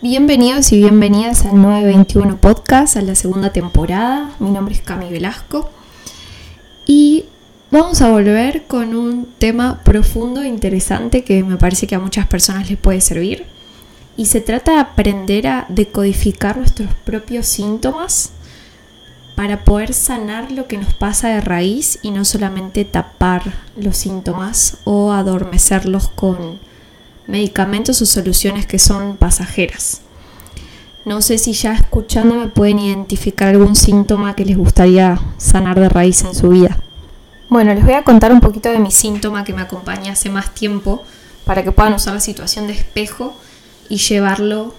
Bienvenidos y bienvenidas al 921 Podcast, a la segunda temporada. Mi nombre es Cami Velasco y vamos a volver con un tema profundo e interesante que me parece que a muchas personas les puede servir. Y se trata de aprender a decodificar nuestros propios síntomas para poder sanar lo que nos pasa de raíz y no solamente tapar los síntomas o adormecerlos con medicamentos o soluciones que son pasajeras. No sé si ya escuchándome pueden identificar algún síntoma que les gustaría sanar de raíz en su vida. Bueno, les voy a contar un poquito de mi síntoma que me acompaña hace más tiempo para que puedan usar la situación de espejo y llevarlo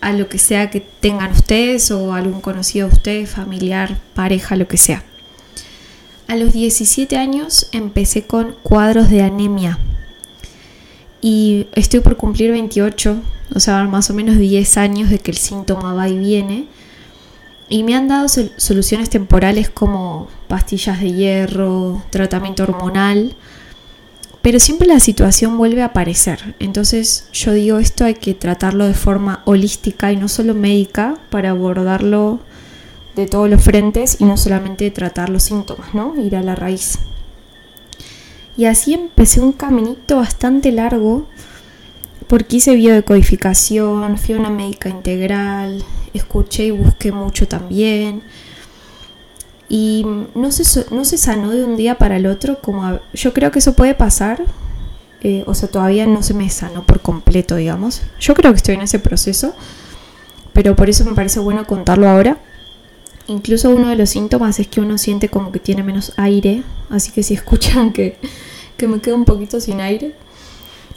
a lo que sea que tengan ustedes o algún conocido de ustedes, familiar, pareja, lo que sea. A los 17 años empecé con cuadros de anemia y estoy por cumplir 28, o sea, más o menos 10 años de que el síntoma va y viene. Y me han dado soluciones temporales como pastillas de hierro, tratamiento hormonal, pero siempre la situación vuelve a aparecer. Entonces yo digo, esto hay que tratarlo de forma holística y no solo médica para abordarlo de todos los frentes y no solamente tratar los síntomas, ¿no? Ir a la raíz. Y así empecé un caminito bastante largo porque hice biodecodificación, fui a una médica integral, escuché y busqué mucho también. Y no se, no se sanó de un día para el otro, como yo creo que eso puede pasar, eh, o sea, todavía no se me sanó por completo, digamos. Yo creo que estoy en ese proceso, pero por eso me parece bueno contarlo ahora. Incluso uno de los síntomas es que uno siente como que tiene menos aire, así que si escuchan que, que me quedo un poquito sin aire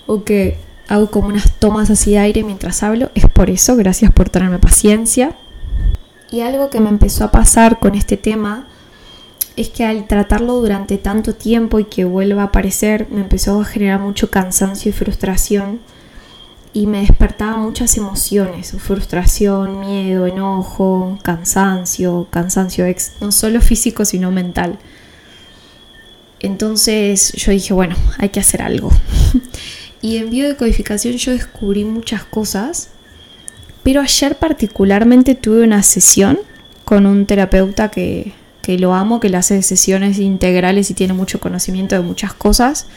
o que hago como unas tomas así de aire mientras hablo, es por eso, gracias por tenerme paciencia. Y algo que me empezó a pasar con este tema es que al tratarlo durante tanto tiempo y que vuelva a aparecer, me empezó a generar mucho cansancio y frustración y me despertaba muchas emociones, frustración, miedo, enojo, cansancio, cansancio ex, no solo físico sino mental. Entonces yo dije, bueno, hay que hacer algo. y en biodecodificación yo descubrí muchas cosas, pero ayer particularmente tuve una sesión con un terapeuta que, que lo amo, que le hace sesiones integrales y tiene mucho conocimiento de muchas cosas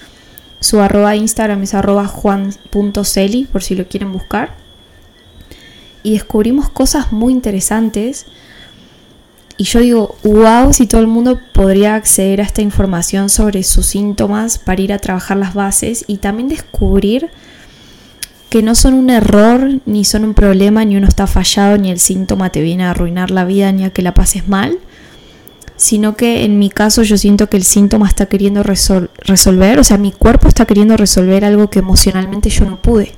su arroba Instagram es arroba juan.celi, por si lo quieren buscar. Y descubrimos cosas muy interesantes. Y yo digo, wow, si todo el mundo podría acceder a esta información sobre sus síntomas para ir a trabajar las bases y también descubrir que no son un error, ni son un problema, ni uno está fallado, ni el síntoma te viene a arruinar la vida, ni a que la pases mal, sino que en mi caso yo siento que el síntoma está queriendo resolver, o sea, mi cuerpo está queriendo resolver algo que emocionalmente yo no pude.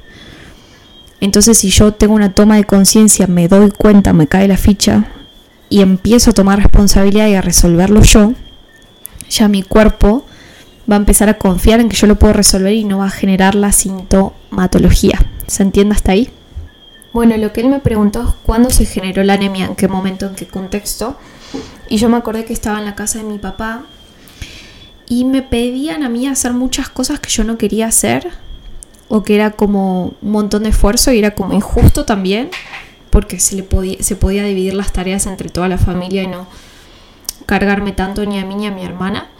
Entonces si yo tengo una toma de conciencia, me doy cuenta, me cae la ficha y empiezo a tomar responsabilidad y a resolverlo yo, ya mi cuerpo va a empezar a confiar en que yo lo puedo resolver y no va a generar la sintomatología. ¿Se entiende hasta ahí? Bueno, lo que él me preguntó es cuándo se generó la anemia, en qué momento, en qué contexto. Y yo me acordé que estaba en la casa de mi papá y me pedían a mí hacer muchas cosas que yo no quería hacer o que era como un montón de esfuerzo y era como injusto también porque se, le podía, se podía dividir las tareas entre toda la familia y no cargarme tanto ni a mí ni a mi hermana.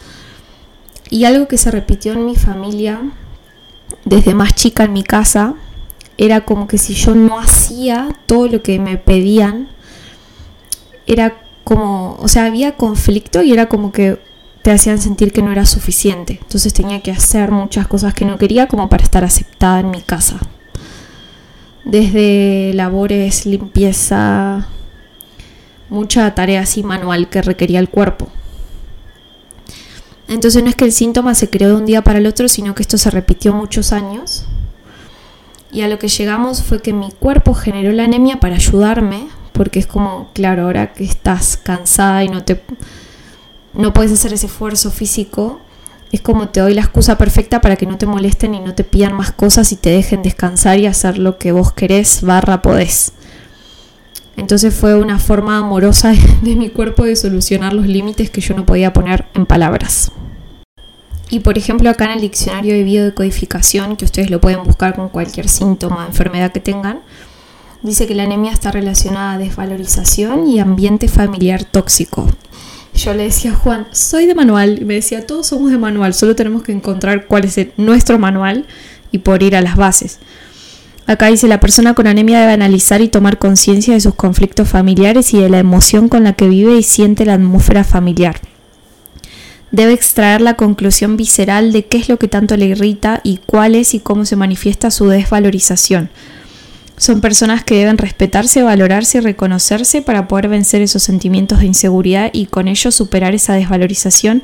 Y algo que se repitió en mi familia desde más chica en mi casa era como que si yo no hacía todo lo que me pedían, era como, o sea, había conflicto y era como que te hacían sentir que no era suficiente. Entonces tenía que hacer muchas cosas que no quería como para estar aceptada en mi casa. Desde labores, limpieza, mucha tarea así manual que requería el cuerpo. Entonces no es que el síntoma se creó de un día para el otro, sino que esto se repitió muchos años. Y a lo que llegamos fue que mi cuerpo generó la anemia para ayudarme, porque es como, claro, ahora que estás cansada y no te no puedes hacer ese esfuerzo físico, es como te doy la excusa perfecta para que no te molesten y no te pidan más cosas y te dejen descansar y hacer lo que vos querés, barra podés. Entonces fue una forma amorosa de mi cuerpo de solucionar los límites que yo no podía poner en palabras. Y por ejemplo acá en el diccionario de biodecodificación, que ustedes lo pueden buscar con cualquier síntoma, enfermedad que tengan, dice que la anemia está relacionada a desvalorización y ambiente familiar tóxico. Yo le decía a Juan, soy de manual, y me decía, todos somos de manual, solo tenemos que encontrar cuál es nuestro manual y por ir a las bases. Acá dice, la persona con anemia debe analizar y tomar conciencia de sus conflictos familiares y de la emoción con la que vive y siente la atmósfera familiar. Debe extraer la conclusión visceral de qué es lo que tanto le irrita y cuál es y cómo se manifiesta su desvalorización. Son personas que deben respetarse, valorarse y reconocerse para poder vencer esos sentimientos de inseguridad y con ello superar esa desvalorización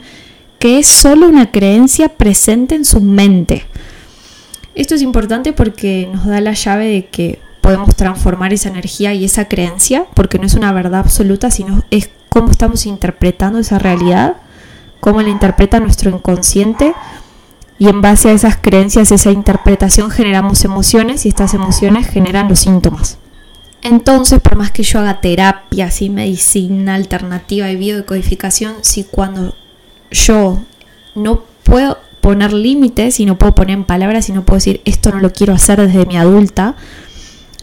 que es solo una creencia presente en su mente. Esto es importante porque nos da la llave de que podemos transformar esa energía y esa creencia, porque no es una verdad absoluta, sino es cómo estamos interpretando esa realidad, cómo la interpreta nuestro inconsciente y en base a esas creencias, esa interpretación generamos emociones y estas emociones generan los síntomas. Entonces, por más que yo haga terapia, así medicina alternativa y biodecodificación, si cuando yo no puedo poner límites y no puedo poner en palabras y no puedo decir esto no lo quiero hacer desde mi adulta,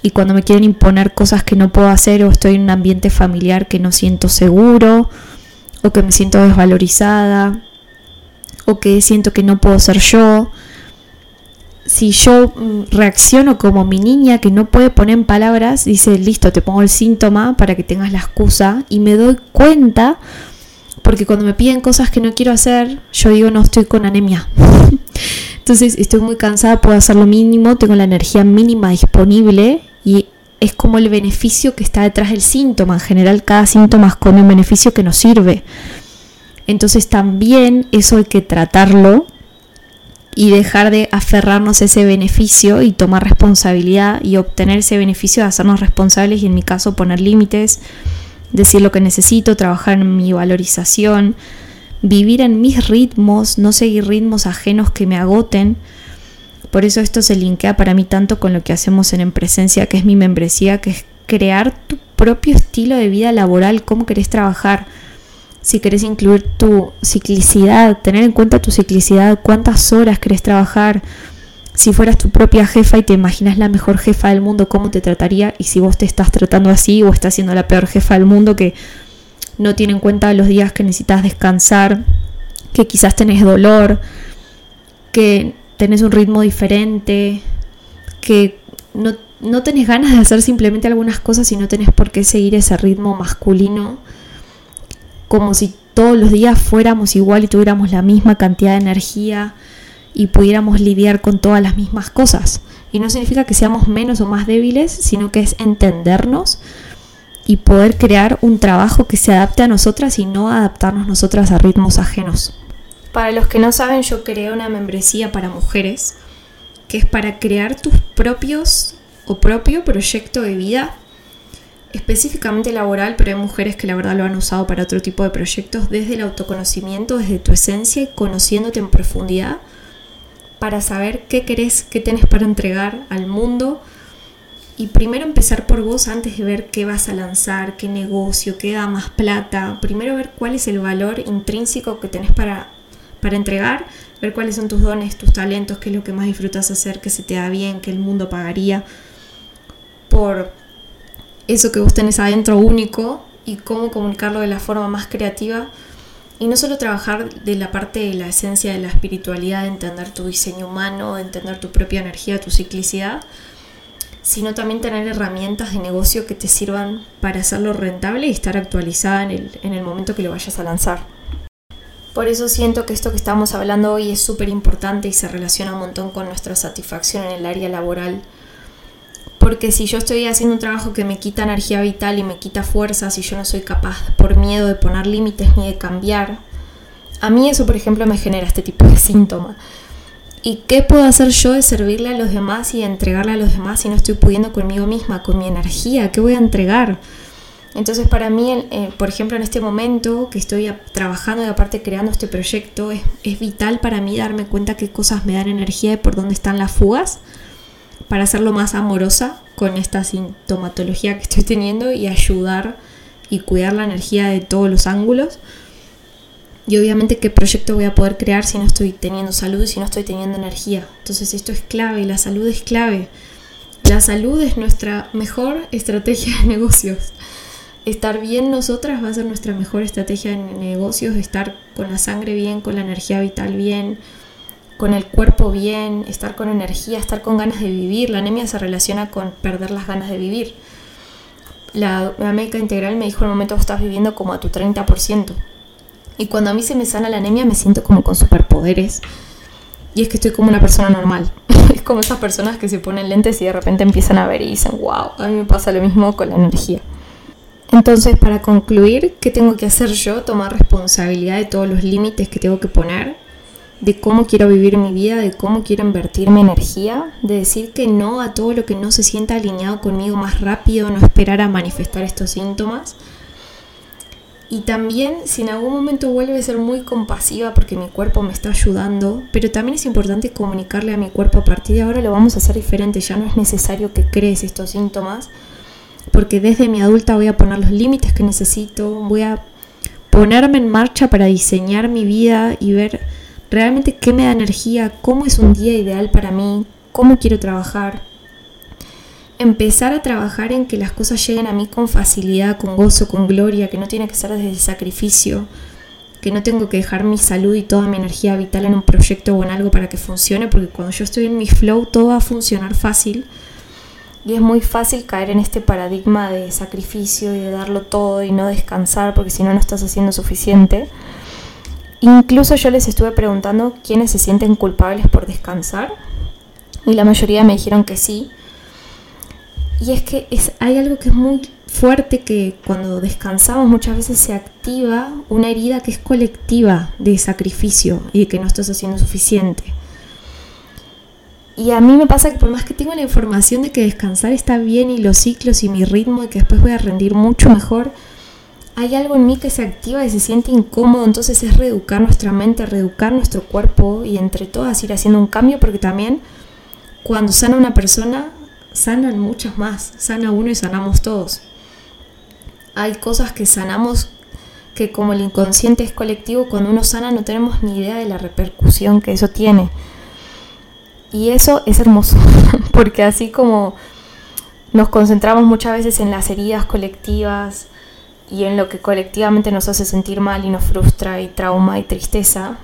y cuando me quieren imponer cosas que no puedo hacer o estoy en un ambiente familiar que no siento seguro o que me siento desvalorizada o que siento que no puedo ser yo. Si yo mm, reacciono como mi niña que no puede poner en palabras, dice, listo, te pongo el síntoma para que tengas la excusa y me doy cuenta, porque cuando me piden cosas que no quiero hacer, yo digo, no estoy con anemia. Entonces estoy muy cansada, puedo hacer lo mínimo, tengo la energía mínima disponible y es como el beneficio que está detrás del síntoma. En general, cada síntoma es como un beneficio que nos sirve. Entonces también eso hay que tratarlo y dejar de aferrarnos a ese beneficio y tomar responsabilidad y obtener ese beneficio de hacernos responsables y en mi caso poner límites, decir lo que necesito, trabajar en mi valorización, vivir en mis ritmos, no seguir ritmos ajenos que me agoten. Por eso esto se linkea para mí tanto con lo que hacemos en Empresencia, que es mi membresía, que es crear tu propio estilo de vida laboral, cómo querés trabajar si querés incluir tu ciclicidad, tener en cuenta tu ciclicidad, cuántas horas querés trabajar. Si fueras tu propia jefa y te imaginas la mejor jefa del mundo, ¿cómo te trataría? Y si vos te estás tratando así o estás siendo la peor jefa del mundo que no tiene en cuenta los días que necesitas descansar, que quizás tenés dolor, que tenés un ritmo diferente, que no, no tenés ganas de hacer simplemente algunas cosas y no tenés por qué seguir ese ritmo masculino como si todos los días fuéramos igual y tuviéramos la misma cantidad de energía y pudiéramos lidiar con todas las mismas cosas. Y no significa que seamos menos o más débiles, sino que es entendernos y poder crear un trabajo que se adapte a nosotras y no adaptarnos nosotras a ritmos ajenos. Para los que no saben, yo creé una membresía para mujeres que es para crear tus propios o propio proyecto de vida específicamente laboral, pero hay mujeres que la verdad lo han usado para otro tipo de proyectos, desde el autoconocimiento, desde tu esencia y conociéndote en profundidad para saber qué querés, qué tenés para entregar al mundo y primero empezar por vos antes de ver qué vas a lanzar, qué negocio, qué da más plata. Primero ver cuál es el valor intrínseco que tenés para, para entregar, ver cuáles son tus dones, tus talentos, qué es lo que más disfrutas hacer, qué se te da bien, qué el mundo pagaría por eso que vos tenés adentro único y cómo comunicarlo de la forma más creativa. Y no solo trabajar de la parte de la esencia de la espiritualidad, de entender tu diseño humano, de entender tu propia energía, tu ciclicidad, sino también tener herramientas de negocio que te sirvan para hacerlo rentable y estar actualizada en el, en el momento que lo vayas a lanzar. Por eso siento que esto que estamos hablando hoy es súper importante y se relaciona un montón con nuestra satisfacción en el área laboral porque si yo estoy haciendo un trabajo que me quita energía vital y me quita fuerza, si yo no soy capaz por miedo de poner límites ni de cambiar, a mí eso, por ejemplo, me genera este tipo de síntoma. ¿Y qué puedo hacer yo de servirle a los demás y de entregarle a los demás si no estoy pudiendo conmigo misma, con mi energía? ¿Qué voy a entregar? Entonces para mí, eh, por ejemplo, en este momento que estoy trabajando y aparte creando este proyecto, es, es vital para mí darme cuenta qué cosas me dan energía y por dónde están las fugas para hacerlo más amorosa con esta sintomatología que estoy teniendo y ayudar y cuidar la energía de todos los ángulos. Y obviamente qué proyecto voy a poder crear si no estoy teniendo salud si no estoy teniendo energía. Entonces esto es clave, la salud es clave. La salud es nuestra mejor estrategia de negocios. Estar bien nosotras va a ser nuestra mejor estrategia de negocios, estar con la sangre bien, con la energía vital bien, con el cuerpo bien, estar con energía, estar con ganas de vivir. La anemia se relaciona con perder las ganas de vivir. La, médica integral me dijo en el momento estás viviendo como a tu 30%. Y cuando a mí se me sana la anemia me siento como con superpoderes. Y es que estoy como una persona normal. es como esas personas que se ponen lentes y de repente empiezan a ver y dicen, wow, a mí me pasa lo mismo con la energía. Entonces, para concluir, ¿qué tengo que hacer yo? Tomar responsabilidad de todos los límites que tengo que poner, de cómo quiero vivir mi vida, de cómo quiero invertir mi energía, de decir que no a todo lo que no se sienta alineado conmigo más rápido, no esperar a manifestar estos síntomas. Y también, si en algún momento vuelve a ser muy compasiva porque mi cuerpo me está ayudando, pero también es importante comunicarle a mi cuerpo a partir de ahora lo vamos a hacer diferente, ya no es necesario que crees estos síntomas porque desde mi adulta voy a poner los límites que necesito, voy a ponerme en marcha para diseñar mi vida y ver realmente qué me da energía, cómo es un día ideal para mí, cómo quiero trabajar. Empezar a trabajar en que las cosas lleguen a mí con facilidad, con gozo, con gloria, que no tiene que ser desde el sacrificio, que no tengo que dejar mi salud y toda mi energía vital en un proyecto o en algo para que funcione, porque cuando yo estoy en mi flow todo va a funcionar fácil y es muy fácil caer en este paradigma de sacrificio y de darlo todo y no descansar porque si no no estás haciendo suficiente. Incluso yo les estuve preguntando quiénes se sienten culpables por descansar y la mayoría me dijeron que sí. Y es que es, hay algo que es muy fuerte que cuando descansamos muchas veces se activa una herida que es colectiva de sacrificio y que no estás haciendo suficiente. Y a mí me pasa que por más que tengo la información de que descansar está bien y los ciclos y mi ritmo y que después voy a rendir mucho mejor, hay algo en mí que se activa y se siente incómodo, entonces es reeducar nuestra mente, reeducar nuestro cuerpo y entre todas ir haciendo un cambio porque también cuando sana una persona, sanan muchas más, sana uno y sanamos todos. Hay cosas que sanamos que como el inconsciente es colectivo, cuando uno sana no tenemos ni idea de la repercusión que eso tiene. Y eso es hermoso, porque así como nos concentramos muchas veces en las heridas colectivas y en lo que colectivamente nos hace sentir mal y nos frustra y trauma y tristeza,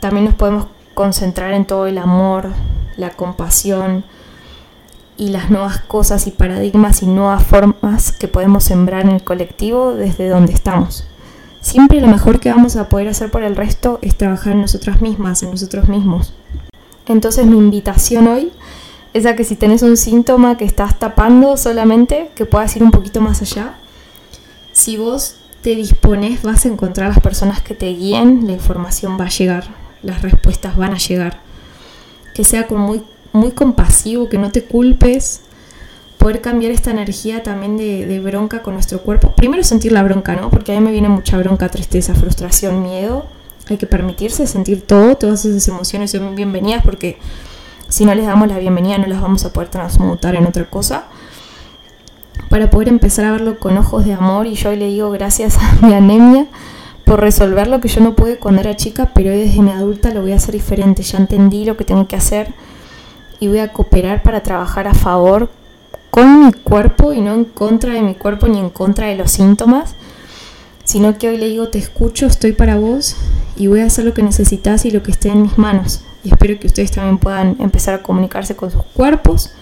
también nos podemos concentrar en todo el amor, la compasión y las nuevas cosas y paradigmas y nuevas formas que podemos sembrar en el colectivo desde donde estamos. Siempre lo mejor que vamos a poder hacer por el resto es trabajar en nosotras mismas, en nosotros mismos. Entonces mi invitación hoy es a que si tenés un síntoma que estás tapando solamente, que puedas ir un poquito más allá. Si vos te dispones, vas a encontrar las personas que te guíen, la información va a llegar, las respuestas van a llegar. Que sea como muy, muy compasivo, que no te culpes, poder cambiar esta energía también de, de, bronca con nuestro cuerpo. Primero sentir la bronca, ¿no? Porque a mí me viene mucha bronca, tristeza, frustración, miedo hay que permitirse sentir todo, todas esas emociones son bienvenidas porque si no les damos la bienvenida no las vamos a poder transmutar en otra cosa. Para poder empezar a verlo con ojos de amor y yo le digo gracias a mi anemia por resolver lo que yo no pude cuando era chica, pero hoy desde mi adulta lo voy a hacer diferente. Ya entendí lo que tengo que hacer y voy a cooperar para trabajar a favor con mi cuerpo y no en contra de mi cuerpo ni en contra de los síntomas sino que hoy le digo, te escucho, estoy para vos y voy a hacer lo que necesitas y lo que esté en mis manos. Y espero que ustedes también puedan empezar a comunicarse con sus cuerpos,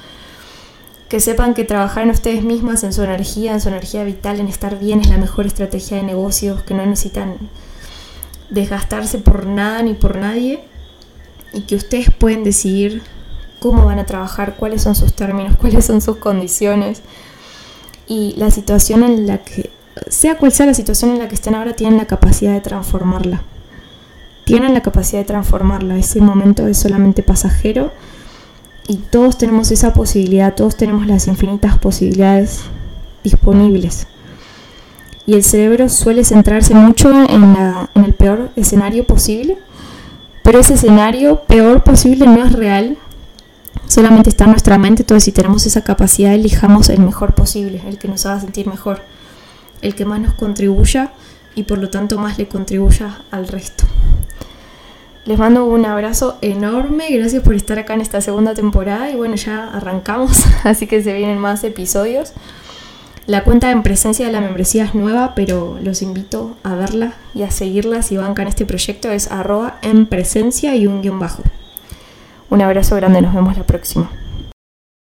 que sepan que trabajar en ustedes mismas, en su energía, en su energía vital, en estar bien es la mejor estrategia de negocios, que no necesitan desgastarse por nada ni por nadie y que ustedes pueden decidir cómo van a trabajar, cuáles son sus términos, cuáles son sus condiciones y la situación en la que sea cual sea la situación en la que estén ahora, tienen la capacidad de transformarla. Tienen la capacidad de transformarla. Ese momento es solamente pasajero y todos tenemos esa posibilidad, todos tenemos las infinitas posibilidades disponibles. Y el cerebro suele centrarse mucho en, en el peor escenario posible, pero ese escenario peor posible no es real, solamente está en nuestra mente, entonces si tenemos esa capacidad, elijamos el mejor posible, el que nos haga sentir mejor el que más nos contribuya y por lo tanto más le contribuya al resto. Les mando un abrazo enorme, gracias por estar acá en esta segunda temporada y bueno, ya arrancamos, así que se vienen más episodios. La cuenta en presencia de la membresía es nueva, pero los invito a verla y a seguirla si bancan este proyecto. Es arroba en presencia y un guion bajo. Un abrazo grande, nos vemos la próxima.